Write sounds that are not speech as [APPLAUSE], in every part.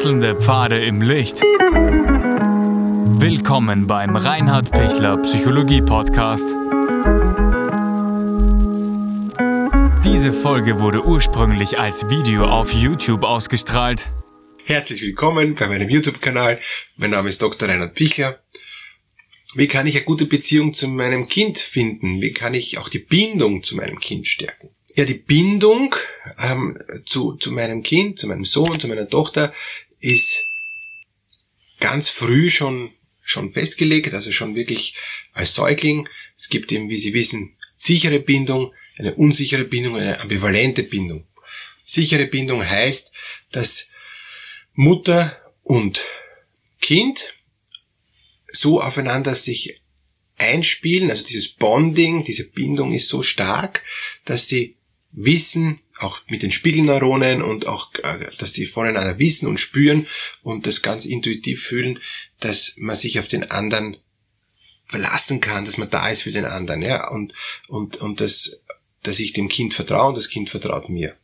Wechselnde Pfade im Licht. Willkommen beim Reinhard Pichler Psychologie Podcast. Diese Folge wurde ursprünglich als Video auf YouTube ausgestrahlt. Herzlich willkommen bei meinem YouTube-Kanal. Mein Name ist Dr. Reinhard Pichler. Wie kann ich eine gute Beziehung zu meinem Kind finden? Wie kann ich auch die Bindung zu meinem Kind stärken? Ja, die Bindung ähm, zu, zu meinem Kind, zu meinem Sohn, zu meiner Tochter ist ganz früh schon, schon festgelegt, also schon wirklich als Säugling. Es gibt eben, wie Sie wissen, sichere Bindung, eine unsichere Bindung, eine ambivalente Bindung. Sichere Bindung heißt, dass Mutter und Kind so aufeinander sich einspielen, also dieses Bonding, diese Bindung ist so stark, dass sie wissen, auch mit den Spiegelneuronen und auch, äh, dass sie voneinander wissen und spüren und das ganz intuitiv fühlen, dass man sich auf den anderen verlassen kann, dass man da ist für den anderen, ja, und, und, und dass, dass ich dem Kind vertraue und das Kind vertraut mir.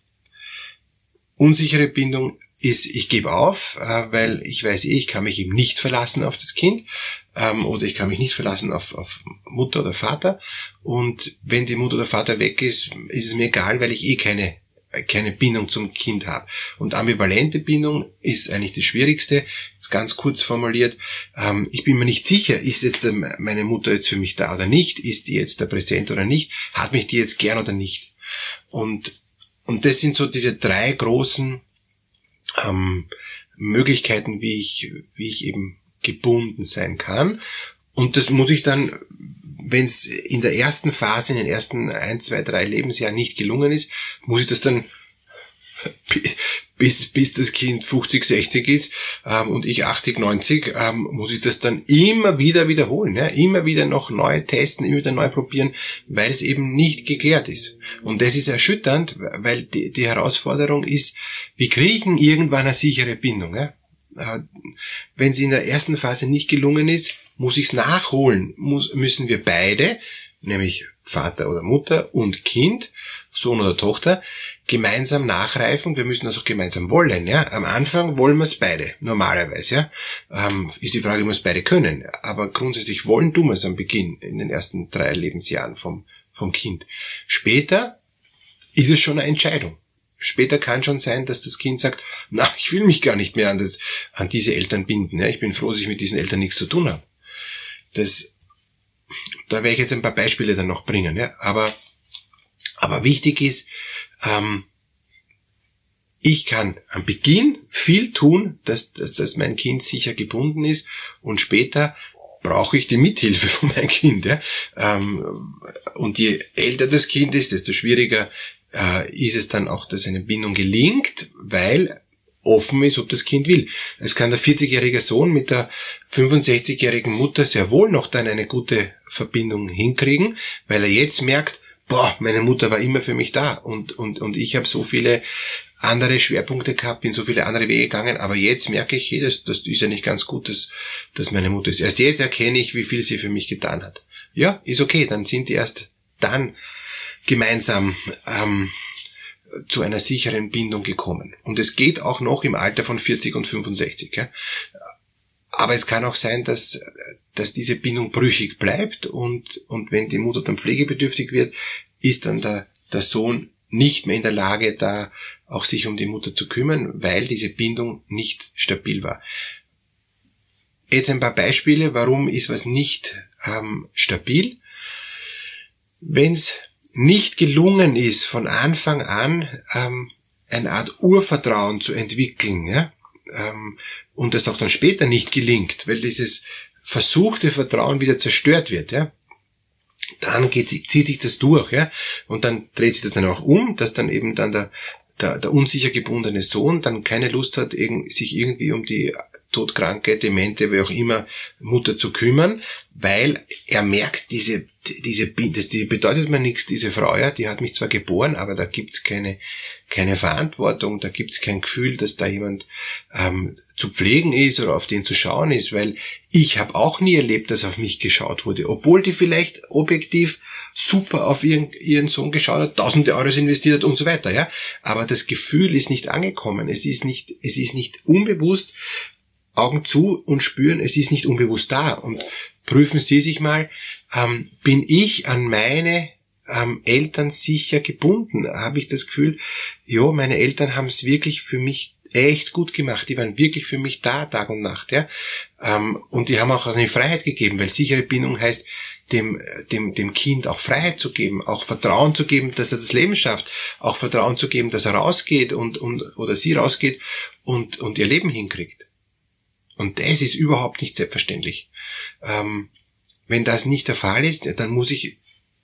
Unsichere Bindung ist, ich gebe auf, äh, weil ich weiß eh, ich kann mich eben nicht verlassen auf das Kind ähm, oder ich kann mich nicht verlassen auf, auf Mutter oder Vater. Und wenn die Mutter oder Vater weg ist, ist es mir egal, weil ich eh keine keine Bindung zum Kind habe. Und ambivalente Bindung ist eigentlich das Schwierigste. Jetzt ganz kurz formuliert, ähm, ich bin mir nicht sicher, ist jetzt meine Mutter jetzt für mich da oder nicht, ist die jetzt da präsent oder nicht, hat mich die jetzt gern oder nicht. Und, und das sind so diese drei großen ähm, Möglichkeiten, wie ich, wie ich eben gebunden sein kann. Und das muss ich dann, wenn es in der ersten Phase, in den ersten ein, zwei, drei Lebensjahren nicht gelungen ist, muss ich das dann bis, bis das Kind 50, 60 ist ähm, und ich 80, 90, ähm, muss ich das dann immer wieder wiederholen, ja? immer wieder noch neu testen, immer wieder neu probieren, weil es eben nicht geklärt ist. Und das ist erschütternd, weil die, die Herausforderung ist, wir kriegen irgendwann eine sichere Bindung. Ja? Äh, wenn es in der ersten Phase nicht gelungen ist, muss ich es nachholen, muss, müssen wir beide, nämlich Vater oder Mutter und Kind, Sohn oder Tochter, gemeinsam nachreifen. Wir müssen das auch gemeinsam wollen. Ja? Am Anfang wollen wir es beide, normalerweise. Ja? Ähm, ist die Frage, ob wir es beide können. Aber grundsätzlich wollen tun wir es am Beginn, in den ersten drei Lebensjahren vom, vom Kind. Später ist es schon eine Entscheidung. Später kann schon sein, dass das Kind sagt, na, ich will mich gar nicht mehr an, das, an diese Eltern binden. Ja? Ich bin froh, dass ich mit diesen Eltern nichts zu tun habe. Das, da werde ich jetzt ein paar Beispiele dann noch bringen. Ja? Aber, aber wichtig ist, ähm, ich kann am Beginn viel tun, dass, dass, dass mein Kind sicher gebunden ist und später brauche ich die Mithilfe [LAUGHS] von meinem Kind. Ja? Ähm, und je älter das Kind ist, desto schwieriger äh, ist es dann auch, dass eine Bindung gelingt, weil offen ist, ob das Kind will. Es kann der 40-jährige Sohn mit der 65-jährigen Mutter sehr wohl noch dann eine gute Verbindung hinkriegen, weil er jetzt merkt, boah, meine Mutter war immer für mich da und, und, und ich habe so viele andere Schwerpunkte gehabt, bin so viele andere Wege gegangen, aber jetzt merke ich, hey, das, das ist ja nicht ganz gut, dass, dass meine Mutter ist. Erst jetzt erkenne ich, wie viel sie für mich getan hat. Ja, ist okay, dann sind die erst dann gemeinsam ähm, zu einer sicheren Bindung gekommen. Und es geht auch noch im Alter von 40 und 65. Ja. Aber es kann auch sein, dass, dass diese Bindung brüchig bleibt und, und wenn die Mutter dann pflegebedürftig wird, ist dann der, der Sohn nicht mehr in der Lage, da auch sich um die Mutter zu kümmern, weil diese Bindung nicht stabil war. Jetzt ein paar Beispiele, warum ist was nicht ähm, stabil. Wenn es nicht gelungen ist, von Anfang an ähm, eine Art Urvertrauen zu entwickeln, ja, ähm, und das auch dann später nicht gelingt, weil dieses versuchte Vertrauen wieder zerstört wird, ja, dann geht, zieht sich das durch, ja, und dann dreht sich das dann auch um, dass dann eben dann der, der, der unsicher gebundene Sohn dann keine Lust hat, sich irgendwie um die todkranke, demente, wie auch immer, Mutter zu kümmern, weil er merkt, diese diese, das, die bedeutet mir nichts, diese Frau, ja, die hat mich zwar geboren, aber da gibt's keine, keine Verantwortung, da gibt's kein Gefühl, dass da jemand ähm, zu pflegen ist oder auf den zu schauen ist, weil ich habe auch nie erlebt, dass auf mich geschaut wurde, obwohl die vielleicht objektiv super auf ihren, ihren Sohn geschaut hat, tausende Euros investiert hat und so weiter, ja. Aber das Gefühl ist nicht angekommen, es ist nicht, es ist nicht unbewusst, Augen zu und spüren, es ist nicht unbewusst da. Und prüfen Sie sich mal, ähm, bin ich an meine ähm, Eltern sicher gebunden? Habe ich das Gefühl, ja, meine Eltern haben es wirklich für mich echt gut gemacht. Die waren wirklich für mich da, Tag und Nacht, ja. Ähm, und die haben auch eine Freiheit gegeben, weil sichere Bindung heißt, dem, dem, dem Kind auch Freiheit zu geben, auch Vertrauen zu geben, dass er das Leben schafft, auch Vertrauen zu geben, dass er rausgeht und, und oder sie rausgeht und, und ihr Leben hinkriegt. Und das ist überhaupt nicht selbstverständlich. Ähm, wenn das nicht der Fall ist, dann muss ich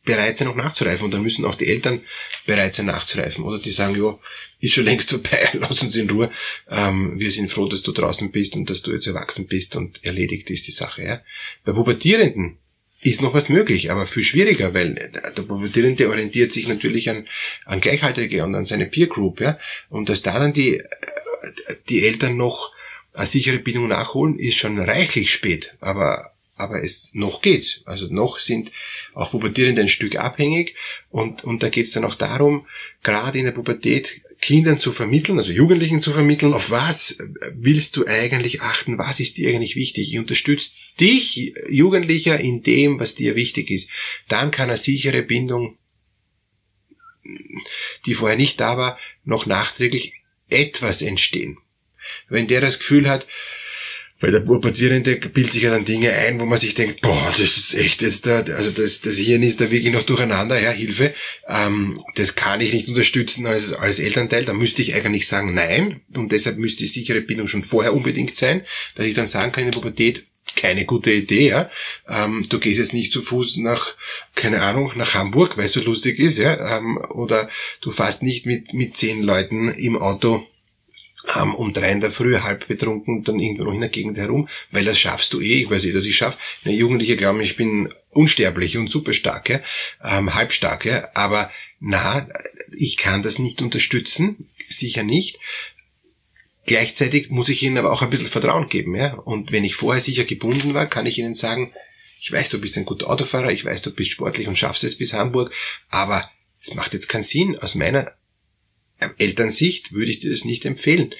bereit sein, auch nachzureifen. Und dann müssen auch die Eltern bereit sein, nachzureifen. Oder die sagen, ja, ist schon längst vorbei, [LAUGHS] lass uns in Ruhe. Ähm, wir sind froh, dass du draußen bist und dass du jetzt erwachsen bist und erledigt ist die Sache. Ja? Bei Pubertierenden ist noch was möglich, aber viel schwieriger, weil der Pubertierende orientiert sich natürlich an, an Gleichaltrige und an seine Peer Group. Ja? Und dass da dann die, die Eltern noch eine sichere Bindung nachholen, ist schon reichlich spät. Aber aber es noch geht. Also noch sind auch Pubertierende ein Stück abhängig und, und da geht es dann auch darum, gerade in der Pubertät Kindern zu vermitteln, also Jugendlichen zu vermitteln, auf was willst du eigentlich achten, was ist dir eigentlich wichtig. Ich unterstütze dich, Jugendlicher, in dem, was dir wichtig ist. Dann kann eine sichere Bindung, die vorher nicht da war, noch nachträglich etwas entstehen. Wenn der das Gefühl hat, weil der Pubertierende bildet sich ja dann Dinge ein, wo man sich denkt, boah, das ist echt jetzt da, also das, das Hirn ist da wirklich noch durcheinander, ja, Hilfe. Ähm, das kann ich nicht unterstützen als, als Elternteil. Da müsste ich eigentlich sagen, nein. Und deshalb müsste die sichere Bindung schon vorher unbedingt sein, dass ich dann sagen kann, in der Pubertät, keine gute Idee, ja. Ähm, du gehst jetzt nicht zu Fuß nach, keine Ahnung, nach Hamburg, weil es so lustig ist, ja. Ähm, oder du fährst nicht mit, mit zehn Leuten im Auto ähm, um drei in der Früh halb betrunken dann irgendwo noch in der Gegend herum, weil das schaffst du eh, ich weiß eh, dass ich schaff. Eine Jugendliche glauben, ich bin unsterblich und super stark, ja, ähm, halbstark, ja, aber na, ich kann das nicht unterstützen, sicher nicht. Gleichzeitig muss ich ihnen aber auch ein bisschen Vertrauen geben, ja. Und wenn ich vorher sicher gebunden war, kann ich ihnen sagen, ich weiß, du bist ein guter Autofahrer, ich weiß, du bist sportlich und schaffst es bis Hamburg, aber es macht jetzt keinen Sinn aus meiner Elternsicht würde ich dir das nicht empfehlen.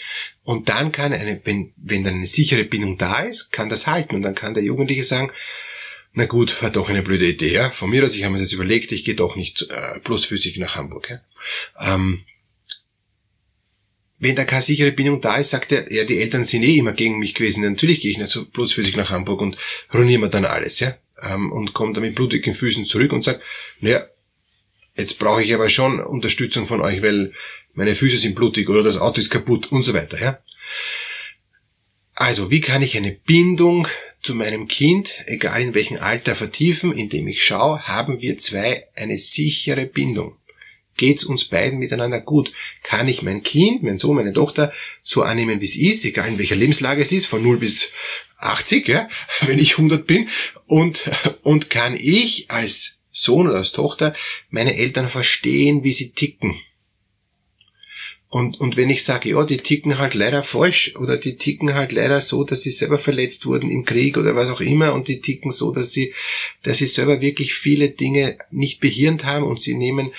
Und dann kann eine, wenn, wenn dann eine sichere Bindung da ist, kann das halten. Und dann kann der Jugendliche sagen, na gut, war doch eine blöde Idee. Ja? Von mir aus, ich habe mir das überlegt, ich gehe doch nicht äh, bloßfüßig nach Hamburg. Ja? Ähm, wenn da keine sichere Bindung da ist, sagt er, ja, die Eltern sind eh immer gegen mich gewesen. Natürlich gehe ich nicht so bloßfüßig nach Hamburg und ruiniere mir dann alles, ja. Ähm, und komme dann mit blutigen Füßen zurück und sage, naja, jetzt brauche ich aber schon Unterstützung von euch, weil meine Füße sind blutig oder das Auto ist kaputt und so weiter. Ja? Also, wie kann ich eine Bindung zu meinem Kind, egal in welchem Alter, vertiefen, indem ich schaue, haben wir zwei eine sichere Bindung. Geht's uns beiden miteinander gut? Kann ich mein Kind, mein Sohn, meine Tochter so annehmen, wie es ist, egal in welcher Lebenslage es ist, von 0 bis 80, ja, [LAUGHS] wenn ich 100 bin, und, und kann ich als Sohn oder als Tochter meine Eltern verstehen, wie sie ticken? Und, und wenn ich sage, ja, die ticken halt leider falsch oder die ticken halt leider so, dass sie selber verletzt wurden im Krieg oder was auch immer und die ticken so, dass sie, dass sie selber wirklich viele Dinge nicht behirnt haben und sie nehmen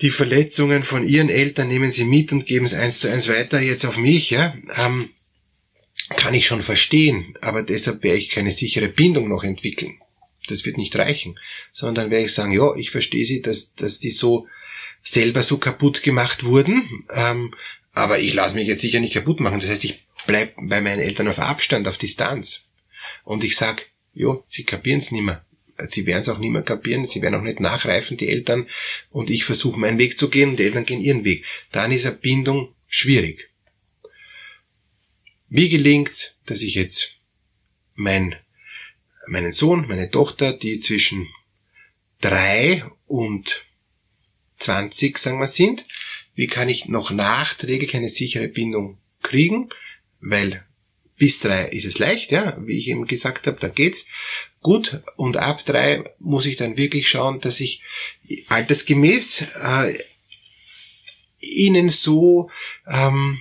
die Verletzungen von ihren Eltern, nehmen sie mit und geben es eins zu eins weiter jetzt auf mich, ja, ähm, kann ich schon verstehen, aber deshalb werde ich keine sichere Bindung noch entwickeln. Das wird nicht reichen, sondern werde ich sagen, ja, ich verstehe sie, dass, dass die so selber so kaputt gemacht wurden. Ähm, aber ich lasse mich jetzt sicher nicht kaputt machen. Das heißt, ich bleib bei meinen Eltern auf Abstand, auf Distanz. Und ich sag, jo, sie kapieren es nimmer. Sie werden es auch nimmer kapieren, sie werden auch nicht nachreifen, die Eltern. Und ich versuche meinen Weg zu gehen und die Eltern gehen ihren Weg. Dann ist eine Bindung schwierig. Wie gelingt's, dass ich jetzt mein, meinen Sohn, meine Tochter, die zwischen drei und 20, sagen wir, sind, wie kann ich noch nachträglich eine sichere Bindung kriegen, weil Bis drei ist es leicht, ja, wie ich eben gesagt habe, da geht's gut. Und ab drei muss ich dann wirklich schauen, dass ich altersgemäß äh, ihnen so ähm,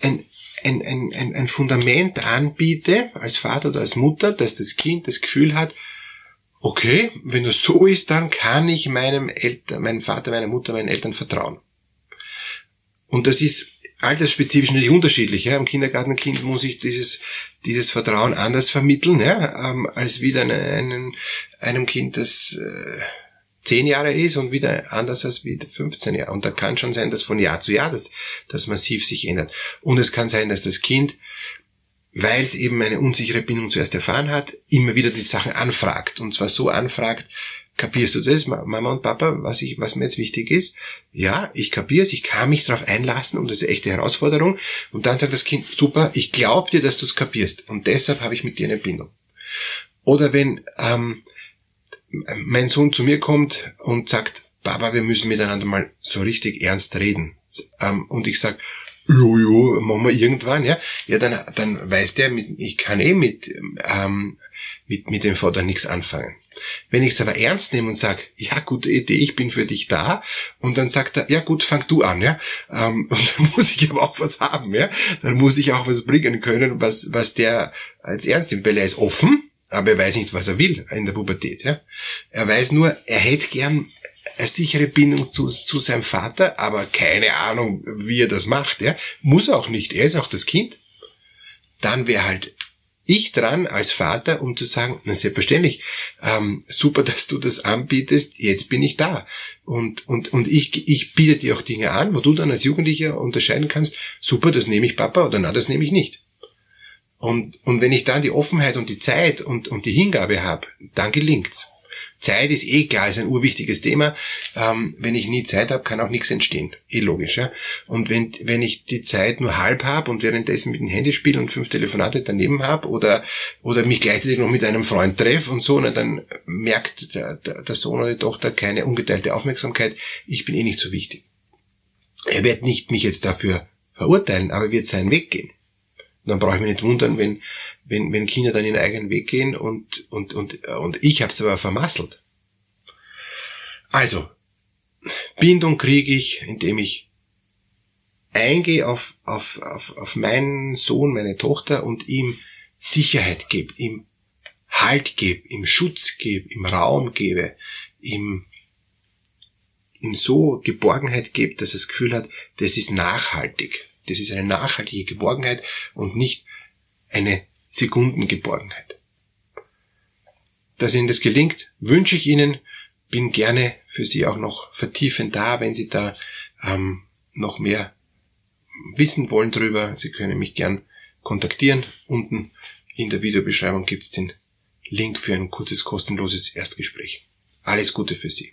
ein, ein, ein, ein Fundament anbiete, als Vater oder als Mutter, dass das Kind das Gefühl hat, okay, wenn das so ist, dann kann ich meinem Eltern, meinem Vater, meiner Mutter, meinen Eltern vertrauen. Und das ist altersspezifisch natürlich unterschiedlich. Ja. Im Kindergartenkind muss ich dieses, dieses Vertrauen anders vermitteln, ja, ähm, als wieder einem, einem Kind, das äh, zehn Jahre ist und wieder anders als wieder 15 Jahre. Und da kann schon sein, dass von Jahr zu Jahr das, das massiv sich ändert. Und es kann sein, dass das Kind, weil es eben eine unsichere Bindung zuerst erfahren hat, immer wieder die Sachen anfragt. Und zwar so anfragt, kapierst du das, Mama und Papa, was, ich, was mir jetzt wichtig ist? Ja, ich kapiere es, ich kann mich darauf einlassen und das ist eine echte Herausforderung. Und dann sagt das Kind, super, ich glaube dir, dass du es kapierst. Und deshalb habe ich mit dir eine Bindung. Oder wenn ähm, mein Sohn zu mir kommt und sagt, Papa, wir müssen miteinander mal so richtig ernst reden. Ähm, und ich sag, Jojo, machen wir irgendwann, ja. Ja, dann, dann weiß der, ich kann eh mit, ähm, mit, mit dem Vater nichts anfangen. Wenn ich es aber ernst nehme und sage, ja, gute Idee, ich bin für dich da, und dann sagt er, ja gut, fang du an, ja. Ähm, [LAUGHS] und dann muss ich aber auch was haben, ja. Dann muss ich auch was bringen können, was, was der als ernst nimmt, weil er ist offen, aber er weiß nicht, was er will in der Pubertät. Ja? Er weiß nur, er hätte gern eine sichere Bindung zu, zu seinem Vater, aber keine Ahnung, wie er das macht. Ja? Muss auch nicht, er ist auch das Kind. Dann wäre halt ich dran als Vater, um zu sagen, na selbstverständlich, ähm, super, [LAUGHS] dass du das anbietest, jetzt bin ich da. Und, und, und ich, ich biete dir auch Dinge an, wo du dann als Jugendlicher unterscheiden kannst, super, das nehme ich Papa oder na, das nehme ich nicht. Und, und wenn ich dann die Offenheit und die Zeit und, und die Hingabe habe, dann gelingt's. Zeit ist eh klar, ist ein urwichtiges Thema. Ähm, wenn ich nie Zeit habe, kann auch nichts entstehen. Eh logisch. Ja? Und wenn, wenn ich die Zeit nur halb habe und währenddessen mit dem Handy spiele und fünf Telefonate daneben habe oder, oder mich gleichzeitig noch mit einem Freund treffe und so, na, dann merkt der, der, der Sohn oder die Tochter keine ungeteilte Aufmerksamkeit. Ich bin eh nicht so wichtig. Er wird nicht mich jetzt dafür verurteilen, aber wird seinen Weg gehen dann brauche ich mich nicht wundern, wenn, wenn, wenn Kinder dann ihren eigenen Weg gehen und, und, und, und ich habe es aber vermasselt. Also, Bindung kriege ich, indem ich eingehe auf, auf, auf, auf meinen Sohn, meine Tochter und ihm Sicherheit gebe, ihm Halt gebe, ihm Schutz gebe, ihm Raum gebe, ihm, ihm so Geborgenheit gebe, dass er das Gefühl hat, das ist nachhaltig. Das ist eine nachhaltige Geborgenheit und nicht eine Sekundengeborgenheit. Dass Ihnen das gelingt, wünsche ich Ihnen, bin gerne für Sie auch noch vertiefend da, wenn Sie da ähm, noch mehr wissen wollen drüber. Sie können mich gern kontaktieren. Unten in der Videobeschreibung gibt es den Link für ein kurzes kostenloses Erstgespräch. Alles Gute für Sie.